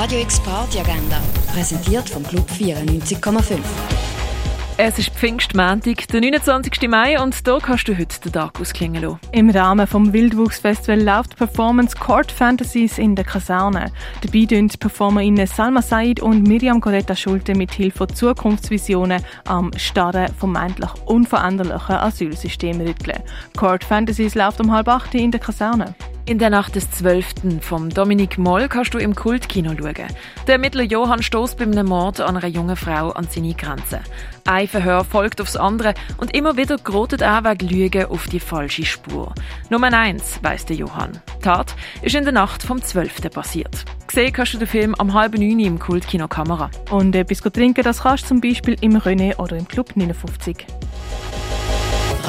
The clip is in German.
Radio X Party Agenda, präsentiert vom Club 94,5. Es ist Pfingstmontag, der 29. Mai, und hier kannst du heute den Tag ausklingen lassen. Im Rahmen des Wildwuchsfestivals läuft Performance Court Fantasies in der Kaserne. Dabei tun PerformerInnen Salma Said und Miriam Coretta Schulte mit Hilfe von Zukunftsvisionen am starren, vermeintlich unveränderlichen Asylsystem rütteln. Court Fantasies läuft um halb acht in der Kaserne. In der Nacht des 12. vom Dominik Moll kannst du im Kultkino schauen. Der Ermittler Johann stößt bei einem Mord an einer jungen Frau an seine Grenzen. Ein Verhör folgt aufs andere und immer wieder gerotet er wegen Lügen auf die falsche Spur. Nummer eins, weiss der Johann. Die Tat ist in der Nacht vom 12. passiert. Gesehen kannst du den Film am halben neun im Kultkino Kamera. Und etwas trinken, das kannst du zum Beispiel im René oder im Club 59.